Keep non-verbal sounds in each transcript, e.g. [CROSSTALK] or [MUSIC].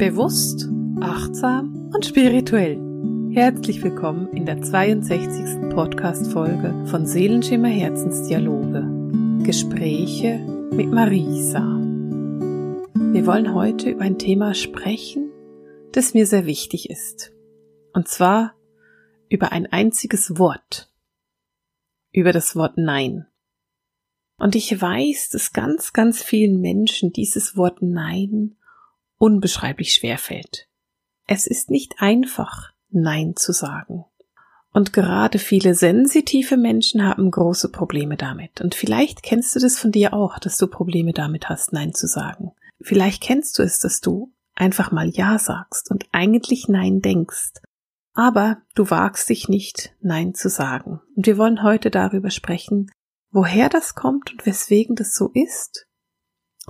Bewusst, achtsam und spirituell. Herzlich willkommen in der 62. Podcast-Folge von Seelenschimmer Herzensdialoge. Gespräche mit Marisa. Wir wollen heute über ein Thema sprechen, das mir sehr wichtig ist. Und zwar über ein einziges Wort. Über das Wort Nein. Und ich weiß, dass ganz, ganz vielen Menschen dieses Wort Nein unbeschreiblich schwer fällt. Es ist nicht einfach, Nein zu sagen. Und gerade viele sensitive Menschen haben große Probleme damit. Und vielleicht kennst du das von dir auch, dass du Probleme damit hast, Nein zu sagen. Vielleicht kennst du es, dass du einfach mal Ja sagst und eigentlich Nein denkst. Aber du wagst dich nicht, Nein zu sagen. Und wir wollen heute darüber sprechen, woher das kommt und weswegen das so ist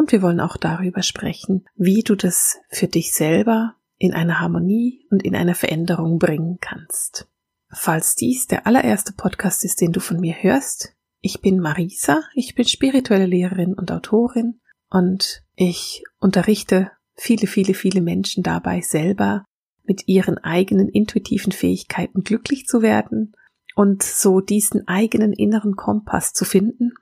und wir wollen auch darüber sprechen, wie du das für dich selber in eine Harmonie und in eine Veränderung bringen kannst. Falls dies der allererste Podcast ist, den du von mir hörst, ich bin Marisa, ich bin spirituelle Lehrerin und Autorin und ich unterrichte viele, viele, viele Menschen dabei selber mit ihren eigenen intuitiven Fähigkeiten glücklich zu werden und so diesen eigenen inneren Kompass zu finden,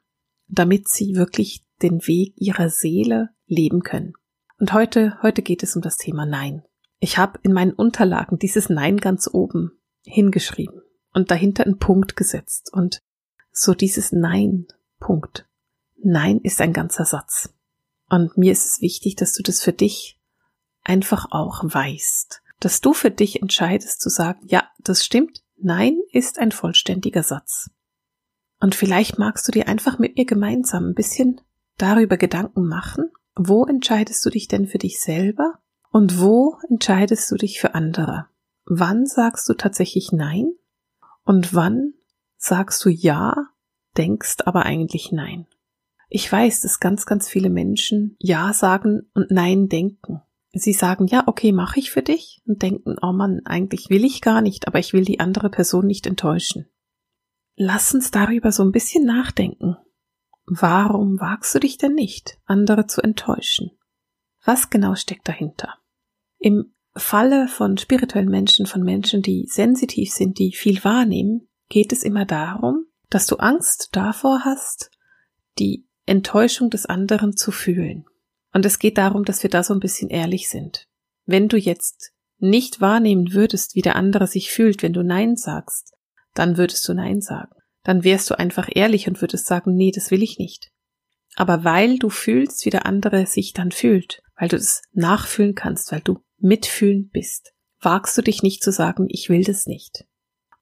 damit sie wirklich den Weg ihrer Seele leben können. Und heute, heute geht es um das Thema Nein. Ich habe in meinen Unterlagen dieses Nein ganz oben hingeschrieben und dahinter einen Punkt gesetzt und so dieses Nein, Punkt. Nein ist ein ganzer Satz. Und mir ist es wichtig, dass du das für dich einfach auch weißt. Dass du für dich entscheidest zu sagen, ja, das stimmt, Nein ist ein vollständiger Satz. Und vielleicht magst du dir einfach mit mir gemeinsam ein bisschen darüber Gedanken machen, wo entscheidest du dich denn für dich selber und wo entscheidest du dich für andere? Wann sagst du tatsächlich Nein und wann sagst du Ja, denkst aber eigentlich Nein? Ich weiß, dass ganz, ganz viele Menschen Ja sagen und Nein denken. Sie sagen, ja, okay, mache ich für dich und denken, oh Mann, eigentlich will ich gar nicht, aber ich will die andere Person nicht enttäuschen. Lass uns darüber so ein bisschen nachdenken. Warum wagst du dich denn nicht, andere zu enttäuschen? Was genau steckt dahinter? Im Falle von spirituellen Menschen, von Menschen, die sensitiv sind, die viel wahrnehmen, geht es immer darum, dass du Angst davor hast, die Enttäuschung des anderen zu fühlen. Und es geht darum, dass wir da so ein bisschen ehrlich sind. Wenn du jetzt nicht wahrnehmen würdest, wie der andere sich fühlt, wenn du Nein sagst, dann würdest du Nein sagen dann wärst du einfach ehrlich und würdest sagen, nee, das will ich nicht. Aber weil du fühlst, wie der andere sich dann fühlt, weil du es nachfühlen kannst, weil du mitfühlend bist, wagst du dich nicht zu sagen, ich will das nicht.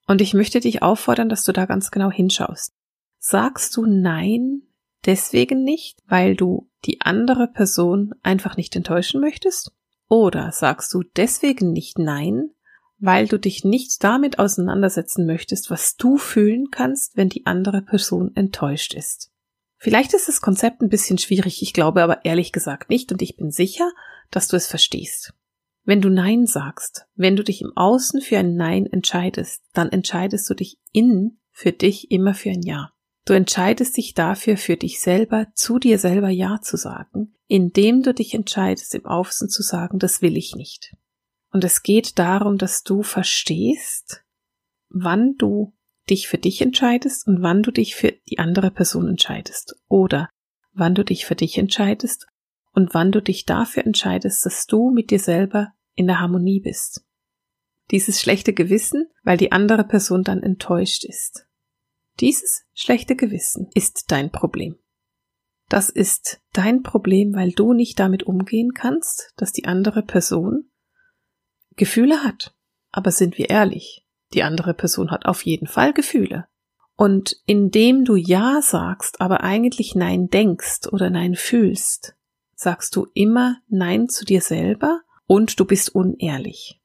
Und ich möchte dich auffordern, dass du da ganz genau hinschaust. Sagst du Nein deswegen nicht, weil du die andere Person einfach nicht enttäuschen möchtest? Oder sagst du deswegen nicht Nein, weil du dich nicht damit auseinandersetzen möchtest, was du fühlen kannst, wenn die andere Person enttäuscht ist. Vielleicht ist das Konzept ein bisschen schwierig, ich glaube aber ehrlich gesagt nicht und ich bin sicher, dass du es verstehst. Wenn du Nein sagst, wenn du dich im Außen für ein Nein entscheidest, dann entscheidest du dich innen für dich immer für ein Ja. Du entscheidest dich dafür, für dich selber, zu dir selber Ja zu sagen, indem du dich entscheidest, im Außen zu sagen, das will ich nicht. Und es geht darum, dass du verstehst, wann du dich für dich entscheidest und wann du dich für die andere Person entscheidest. Oder wann du dich für dich entscheidest und wann du dich dafür entscheidest, dass du mit dir selber in der Harmonie bist. Dieses schlechte Gewissen, weil die andere Person dann enttäuscht ist. Dieses schlechte Gewissen ist dein Problem. Das ist dein Problem, weil du nicht damit umgehen kannst, dass die andere Person Gefühle hat. Aber sind wir ehrlich, die andere Person hat auf jeden Fall Gefühle. Und indem du Ja sagst, aber eigentlich Nein denkst oder Nein fühlst, sagst du immer Nein zu dir selber und du bist unehrlich.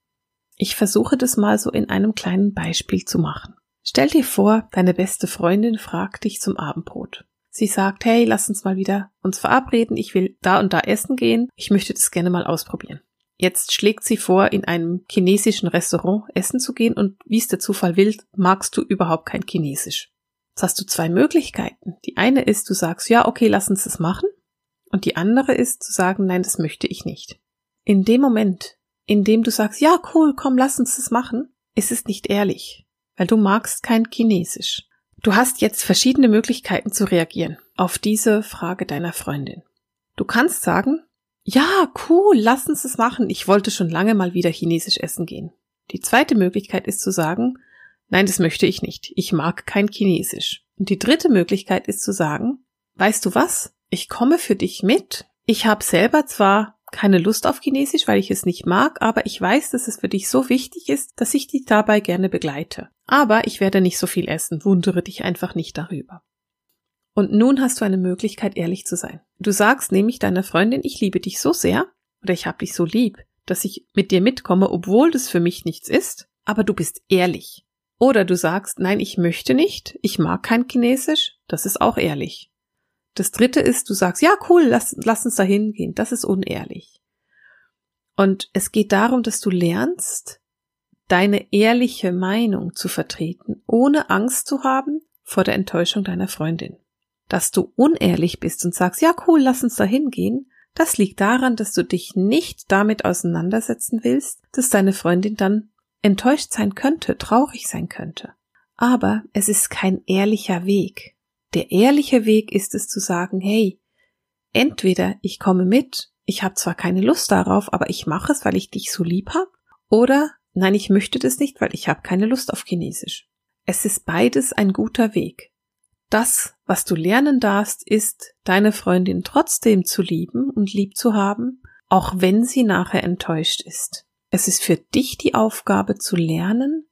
Ich versuche das mal so in einem kleinen Beispiel zu machen. Stell dir vor, deine beste Freundin fragt dich zum Abendbrot. Sie sagt, hey, lass uns mal wieder uns verabreden, ich will da und da essen gehen, ich möchte das gerne mal ausprobieren. Jetzt schlägt sie vor, in einem chinesischen Restaurant essen zu gehen und wie es der Zufall will, magst du überhaupt kein Chinesisch. Jetzt hast du zwei Möglichkeiten. Die eine ist, du sagst, ja, okay, lass uns das machen. Und die andere ist zu sagen, nein, das möchte ich nicht. In dem Moment, in dem du sagst, ja, cool, komm, lass uns das machen, ist es nicht ehrlich, weil du magst kein Chinesisch. Du hast jetzt verschiedene Möglichkeiten zu reagieren auf diese Frage deiner Freundin. Du kannst sagen, ja, cool, lass uns das machen. Ich wollte schon lange mal wieder Chinesisch essen gehen. Die zweite Möglichkeit ist zu sagen, nein, das möchte ich nicht. Ich mag kein Chinesisch. Und die dritte Möglichkeit ist zu sagen, weißt du was? Ich komme für dich mit. Ich habe selber zwar keine Lust auf Chinesisch, weil ich es nicht mag, aber ich weiß, dass es für dich so wichtig ist, dass ich dich dabei gerne begleite. Aber ich werde nicht so viel essen, wundere dich einfach nicht darüber. Und nun hast du eine Möglichkeit, ehrlich zu sein. Du sagst nämlich deiner Freundin, ich liebe dich so sehr oder ich habe dich so lieb, dass ich mit dir mitkomme, obwohl das für mich nichts ist, aber du bist ehrlich. Oder du sagst, nein, ich möchte nicht, ich mag kein Chinesisch, das ist auch ehrlich. Das dritte ist, du sagst, ja, cool, lass, lass uns da hingehen. Das ist unehrlich. Und es geht darum, dass du lernst, deine ehrliche Meinung zu vertreten, ohne Angst zu haben vor der Enttäuschung deiner Freundin. Dass du unehrlich bist und sagst, ja, cool, lass uns da hingehen, das liegt daran, dass du dich nicht damit auseinandersetzen willst, dass deine Freundin dann enttäuscht sein könnte, traurig sein könnte. Aber es ist kein ehrlicher Weg. Der ehrliche Weg ist es zu sagen, hey, entweder ich komme mit, ich habe zwar keine Lust darauf, aber ich mache es, weil ich dich so lieb hab, oder nein, ich möchte das nicht, weil ich habe keine Lust auf Chinesisch. Es ist beides ein guter Weg. Das, was du lernen darfst, ist, deine Freundin trotzdem zu lieben und lieb zu haben, auch wenn sie nachher enttäuscht ist. Es ist für dich die Aufgabe zu lernen,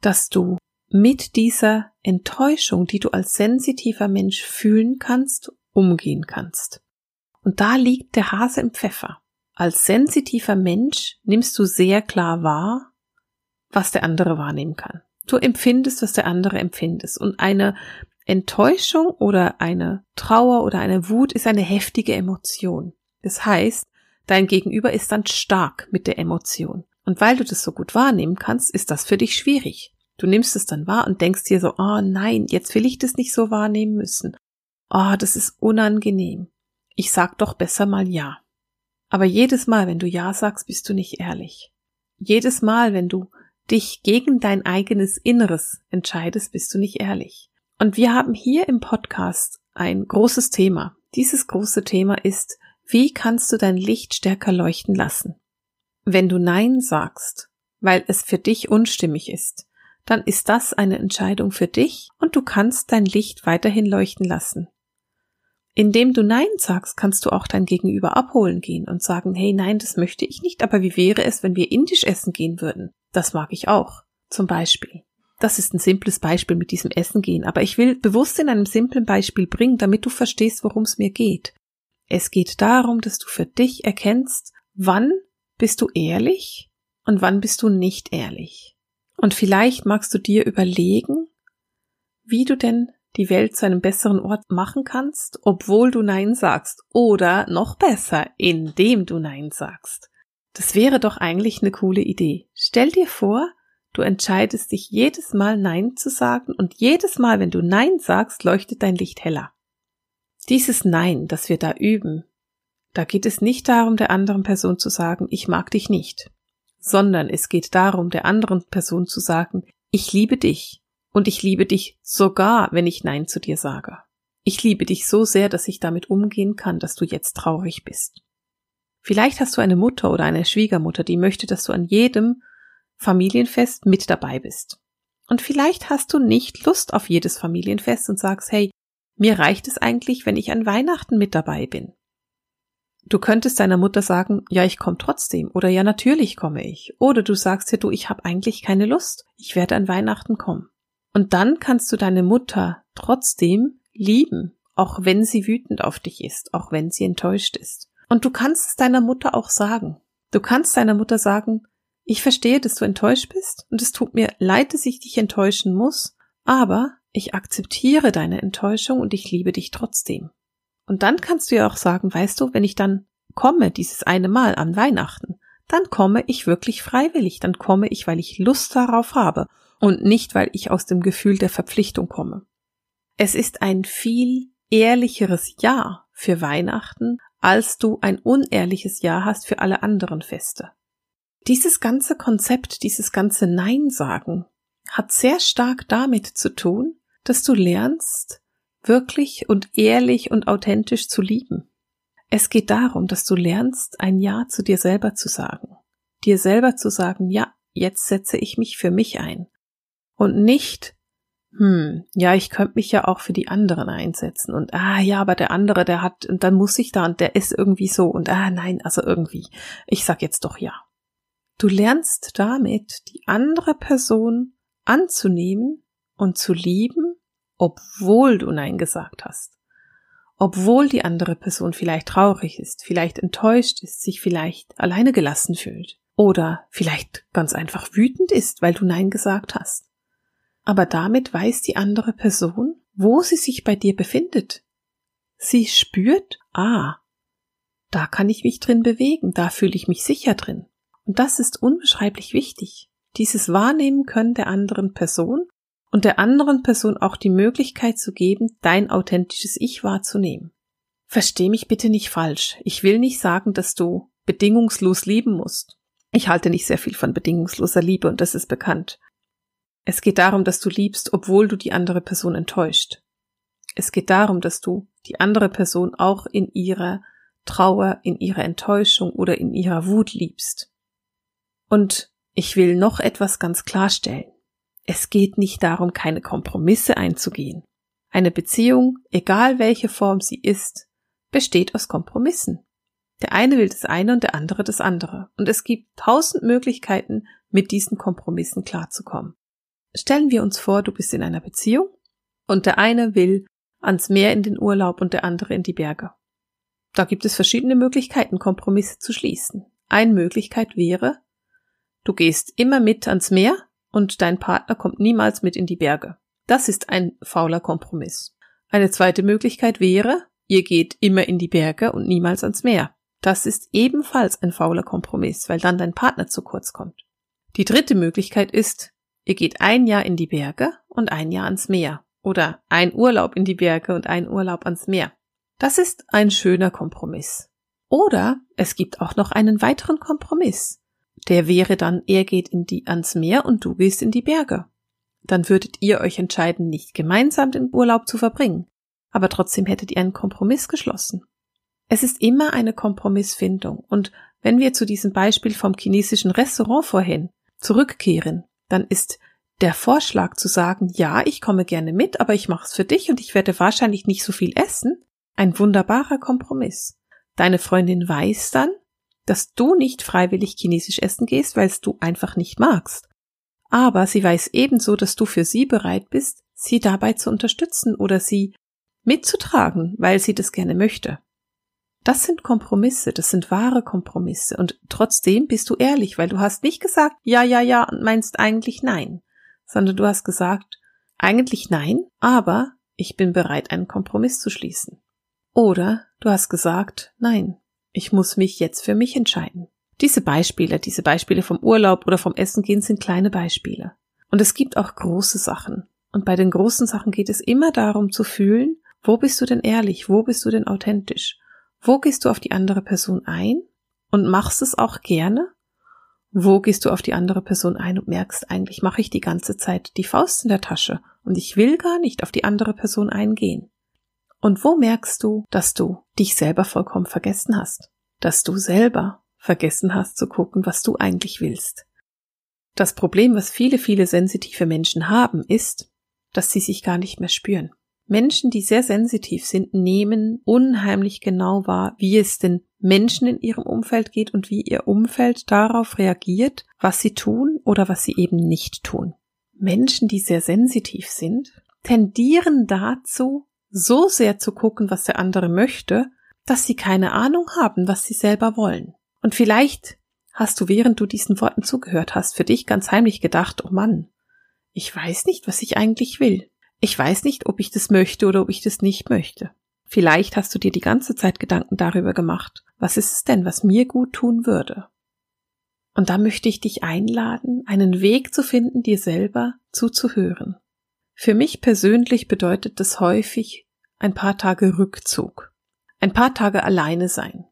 dass du mit dieser Enttäuschung, die du als sensitiver Mensch fühlen kannst, umgehen kannst. Und da liegt der Hase im Pfeffer. Als sensitiver Mensch nimmst du sehr klar wahr, was der andere wahrnehmen kann. Du empfindest, was der andere empfindet. Und eine Enttäuschung oder eine Trauer oder eine Wut ist eine heftige Emotion. Das heißt, dein Gegenüber ist dann stark mit der Emotion. Und weil du das so gut wahrnehmen kannst, ist das für dich schwierig. Du nimmst es dann wahr und denkst dir so, oh nein, jetzt will ich das nicht so wahrnehmen müssen. Oh, das ist unangenehm. Ich sag doch besser mal ja. Aber jedes Mal, wenn du ja sagst, bist du nicht ehrlich. Jedes Mal, wenn du dich gegen dein eigenes Inneres entscheidest, bist du nicht ehrlich. Und wir haben hier im Podcast ein großes Thema. Dieses große Thema ist, wie kannst du dein Licht stärker leuchten lassen? Wenn du Nein sagst, weil es für dich unstimmig ist, dann ist das eine Entscheidung für dich und du kannst dein Licht weiterhin leuchten lassen. Indem du Nein sagst, kannst du auch dein Gegenüber abholen gehen und sagen, hey nein, das möchte ich nicht, aber wie wäre es, wenn wir indisch essen gehen würden? Das mag ich auch. Zum Beispiel. Das ist ein simples Beispiel mit diesem Essen gehen, aber ich will bewusst in einem simplen Beispiel bringen, damit du verstehst, worum es mir geht. Es geht darum, dass du für dich erkennst, wann bist du ehrlich und wann bist du nicht ehrlich. Und vielleicht magst du dir überlegen, wie du denn die Welt zu einem besseren Ort machen kannst, obwohl du Nein sagst. Oder noch besser, indem du Nein sagst. Das wäre doch eigentlich eine coole Idee. Stell dir vor, du entscheidest dich jedes Mal Nein zu sagen und jedes Mal, wenn du Nein sagst, leuchtet dein Licht heller. Dieses Nein, das wir da üben, da geht es nicht darum, der anderen Person zu sagen, ich mag dich nicht sondern es geht darum, der anderen Person zu sagen, ich liebe dich und ich liebe dich sogar, wenn ich Nein zu dir sage. Ich liebe dich so sehr, dass ich damit umgehen kann, dass du jetzt traurig bist. Vielleicht hast du eine Mutter oder eine Schwiegermutter, die möchte, dass du an jedem Familienfest mit dabei bist. Und vielleicht hast du nicht Lust auf jedes Familienfest und sagst, hey, mir reicht es eigentlich, wenn ich an Weihnachten mit dabei bin. Du könntest deiner Mutter sagen, ja, ich komme trotzdem oder ja, natürlich komme ich. Oder du sagst dir, du, ich habe eigentlich keine Lust, ich werde an Weihnachten kommen. Und dann kannst du deine Mutter trotzdem lieben, auch wenn sie wütend auf dich ist, auch wenn sie enttäuscht ist. Und du kannst es deiner Mutter auch sagen. Du kannst deiner Mutter sagen, ich verstehe, dass du enttäuscht bist und es tut mir leid, dass ich dich enttäuschen muss, aber ich akzeptiere deine Enttäuschung und ich liebe dich trotzdem. Und dann kannst du ja auch sagen, weißt du, wenn ich dann komme, dieses eine Mal an Weihnachten, dann komme ich wirklich freiwillig, dann komme ich, weil ich Lust darauf habe und nicht, weil ich aus dem Gefühl der Verpflichtung komme. Es ist ein viel ehrlicheres Ja, für Weihnachten, als du ein unehrliches Ja hast für alle anderen Feste. Dieses ganze Konzept, dieses ganze Nein sagen, hat sehr stark damit zu tun, dass du lernst, wirklich und ehrlich und authentisch zu lieben. Es geht darum, dass du lernst, ein Ja zu dir selber zu sagen. Dir selber zu sagen, ja, jetzt setze ich mich für mich ein. Und nicht, hm, ja, ich könnte mich ja auch für die anderen einsetzen und ah ja, aber der andere, der hat und dann muss ich da und der ist irgendwie so und ah nein, also irgendwie. Ich sag jetzt doch ja. Du lernst damit die andere Person anzunehmen und zu lieben, obwohl du nein gesagt hast. Obwohl die andere Person vielleicht traurig ist, vielleicht enttäuscht ist, sich vielleicht alleine gelassen fühlt oder vielleicht ganz einfach wütend ist, weil du nein gesagt hast aber damit weiß die andere Person, wo sie sich bei dir befindet. Sie spürt, ah, da kann ich mich drin bewegen, da fühle ich mich sicher drin. Und das ist unbeschreiblich wichtig. Dieses Wahrnehmen können der anderen Person und der anderen Person auch die Möglichkeit zu geben, dein authentisches Ich wahrzunehmen. Versteh mich bitte nicht falsch. Ich will nicht sagen, dass du bedingungslos lieben musst. Ich halte nicht sehr viel von bedingungsloser Liebe und das ist bekannt. Es geht darum, dass du liebst, obwohl du die andere Person enttäuscht. Es geht darum, dass du die andere Person auch in ihrer Trauer, in ihrer Enttäuschung oder in ihrer Wut liebst. Und ich will noch etwas ganz klarstellen. Es geht nicht darum, keine Kompromisse einzugehen. Eine Beziehung, egal welche Form sie ist, besteht aus Kompromissen. Der eine will das eine und der andere das andere. Und es gibt tausend Möglichkeiten, mit diesen Kompromissen klarzukommen. Stellen wir uns vor, du bist in einer Beziehung und der eine will ans Meer in den Urlaub und der andere in die Berge. Da gibt es verschiedene Möglichkeiten, Kompromisse zu schließen. Eine Möglichkeit wäre, du gehst immer mit ans Meer und dein Partner kommt niemals mit in die Berge. Das ist ein fauler Kompromiss. Eine zweite Möglichkeit wäre, ihr geht immer in die Berge und niemals ans Meer. Das ist ebenfalls ein fauler Kompromiss, weil dann dein Partner zu kurz kommt. Die dritte Möglichkeit ist, Ihr geht ein Jahr in die Berge und ein Jahr ans Meer. Oder ein Urlaub in die Berge und ein Urlaub ans Meer. Das ist ein schöner Kompromiss. Oder es gibt auch noch einen weiteren Kompromiss. Der wäre dann, er geht in die, ans Meer und du gehst in die Berge. Dann würdet ihr euch entscheiden, nicht gemeinsam den Urlaub zu verbringen. Aber trotzdem hättet ihr einen Kompromiss geschlossen. Es ist immer eine Kompromissfindung. Und wenn wir zu diesem Beispiel vom chinesischen Restaurant vorhin zurückkehren, dann ist der Vorschlag zu sagen, ja, ich komme gerne mit, aber ich mache es für dich und ich werde wahrscheinlich nicht so viel essen, ein wunderbarer Kompromiss. Deine Freundin weiß dann, dass du nicht freiwillig chinesisch essen gehst, weil es du einfach nicht magst. Aber sie weiß ebenso, dass du für sie bereit bist, sie dabei zu unterstützen oder sie mitzutragen, weil sie das gerne möchte. Das sind Kompromisse, das sind wahre Kompromisse. Und trotzdem bist du ehrlich, weil du hast nicht gesagt, ja, ja, ja und meinst eigentlich nein, sondern du hast gesagt, eigentlich nein, aber ich bin bereit, einen Kompromiss zu schließen. Oder du hast gesagt, nein, ich muss mich jetzt für mich entscheiden. Diese Beispiele, diese Beispiele vom Urlaub oder vom Essen gehen sind kleine Beispiele. Und es gibt auch große Sachen. Und bei den großen Sachen geht es immer darum zu fühlen, wo bist du denn ehrlich, wo bist du denn authentisch? Wo gehst du auf die andere Person ein und machst es auch gerne? Wo gehst du auf die andere Person ein und merkst, eigentlich mache ich die ganze Zeit die Faust in der Tasche und ich will gar nicht auf die andere Person eingehen? Und wo merkst du, dass du dich selber vollkommen vergessen hast? Dass du selber vergessen hast zu gucken, was du eigentlich willst? Das Problem, was viele, viele sensitive Menschen haben, ist, dass sie sich gar nicht mehr spüren. Menschen, die sehr sensitiv sind, nehmen unheimlich genau wahr, wie es den Menschen in ihrem Umfeld geht und wie ihr Umfeld darauf reagiert, was sie tun oder was sie eben nicht tun. Menschen, die sehr sensitiv sind, tendieren dazu, so sehr zu gucken, was der andere möchte, dass sie keine Ahnung haben, was sie selber wollen. Und vielleicht hast du, während du diesen Worten zugehört hast, für dich ganz heimlich gedacht, oh Mann, ich weiß nicht, was ich eigentlich will. Ich weiß nicht, ob ich das möchte oder ob ich das nicht möchte. Vielleicht hast du dir die ganze Zeit Gedanken darüber gemacht. Was ist es denn, was mir gut tun würde? Und da möchte ich dich einladen, einen Weg zu finden, dir selber zuzuhören. Für mich persönlich bedeutet das häufig ein paar Tage Rückzug. ein paar Tage alleine sein.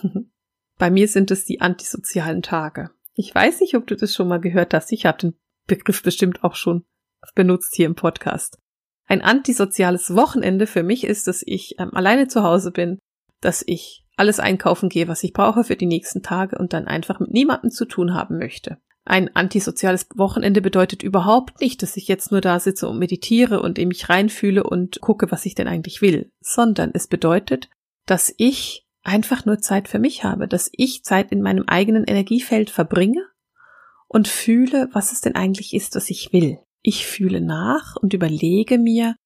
[LAUGHS] Bei mir sind es die antisozialen Tage. Ich weiß nicht, ob du das schon mal gehört hast. Ich habe den Begriff bestimmt auch schon benutzt hier im Podcast. Ein antisoziales Wochenende für mich ist, dass ich ähm, alleine zu Hause bin, dass ich alles einkaufen gehe, was ich brauche für die nächsten Tage und dann einfach mit niemandem zu tun haben möchte. Ein antisoziales Wochenende bedeutet überhaupt nicht, dass ich jetzt nur da sitze und meditiere und in mich reinfühle und gucke, was ich denn eigentlich will, sondern es bedeutet, dass ich einfach nur Zeit für mich habe, dass ich Zeit in meinem eigenen Energiefeld verbringe und fühle, was es denn eigentlich ist, was ich will. Ich fühle nach und überlege mir,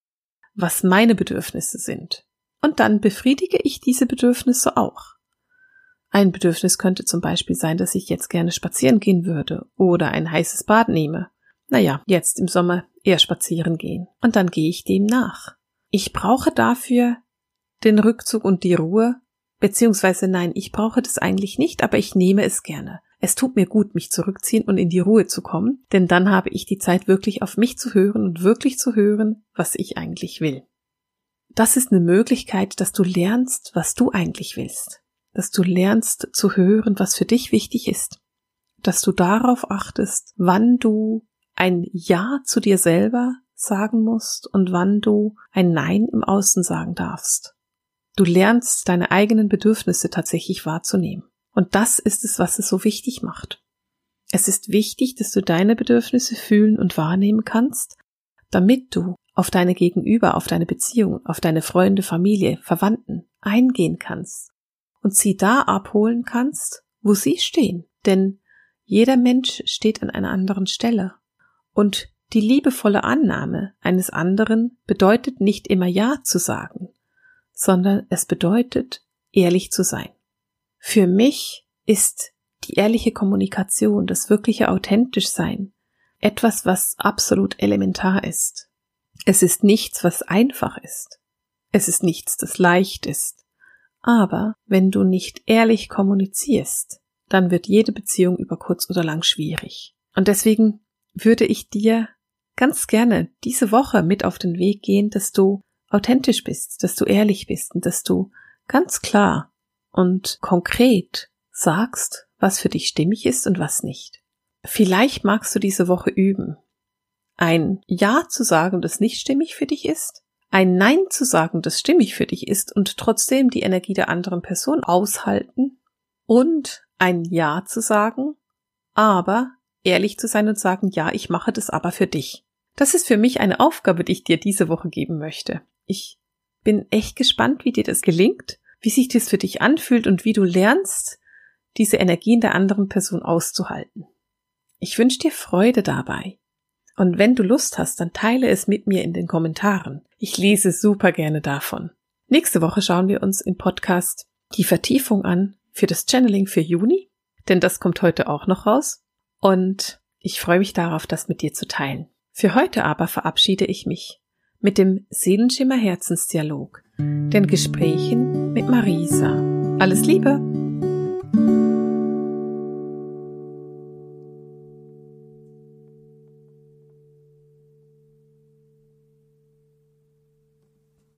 was meine Bedürfnisse sind. Und dann befriedige ich diese Bedürfnisse auch. Ein Bedürfnis könnte zum Beispiel sein, dass ich jetzt gerne spazieren gehen würde oder ein heißes Bad nehme. Naja, jetzt im Sommer eher spazieren gehen. Und dann gehe ich dem nach. Ich brauche dafür den Rückzug und die Ruhe, beziehungsweise nein, ich brauche das eigentlich nicht, aber ich nehme es gerne. Es tut mir gut, mich zurückziehen und in die Ruhe zu kommen, denn dann habe ich die Zeit wirklich auf mich zu hören und wirklich zu hören, was ich eigentlich will. Das ist eine Möglichkeit, dass du lernst, was du eigentlich willst, dass du lernst zu hören, was für dich wichtig ist, dass du darauf achtest, wann du ein Ja zu dir selber sagen musst und wann du ein Nein im Außen sagen darfst. Du lernst deine eigenen Bedürfnisse tatsächlich wahrzunehmen. Und das ist es, was es so wichtig macht. Es ist wichtig, dass du deine Bedürfnisse fühlen und wahrnehmen kannst, damit du auf deine Gegenüber, auf deine Beziehung, auf deine Freunde, Familie, Verwandten eingehen kannst und sie da abholen kannst, wo sie stehen. Denn jeder Mensch steht an einer anderen Stelle. Und die liebevolle Annahme eines anderen bedeutet nicht immer Ja zu sagen, sondern es bedeutet, ehrlich zu sein. Für mich ist die ehrliche Kommunikation, das wirkliche authentisch sein, etwas, was absolut elementar ist. Es ist nichts, was einfach ist. Es ist nichts, das leicht ist. Aber wenn du nicht ehrlich kommunizierst, dann wird jede Beziehung über kurz oder lang schwierig. Und deswegen würde ich dir ganz gerne diese Woche mit auf den Weg gehen, dass du authentisch bist, dass du ehrlich bist und dass du ganz klar und konkret sagst, was für dich stimmig ist und was nicht. Vielleicht magst du diese Woche üben, ein Ja zu sagen, das nicht stimmig für dich ist, ein Nein zu sagen, das stimmig für dich ist und trotzdem die Energie der anderen Person aushalten und ein Ja zu sagen, aber ehrlich zu sein und sagen, ja, ich mache das aber für dich. Das ist für mich eine Aufgabe, die ich dir diese Woche geben möchte. Ich bin echt gespannt, wie dir das gelingt wie sich das für dich anfühlt und wie du lernst, diese Energien der anderen Person auszuhalten. Ich wünsche dir Freude dabei. Und wenn du Lust hast, dann teile es mit mir in den Kommentaren. Ich lese super gerne davon. Nächste Woche schauen wir uns im Podcast die Vertiefung an für das Channeling für Juni, denn das kommt heute auch noch raus. Und ich freue mich darauf, das mit dir zu teilen. Für heute aber verabschiede ich mich mit dem Seelenschimmer Herzensdialog, den Gesprächen mit Marisa. Alles Liebe!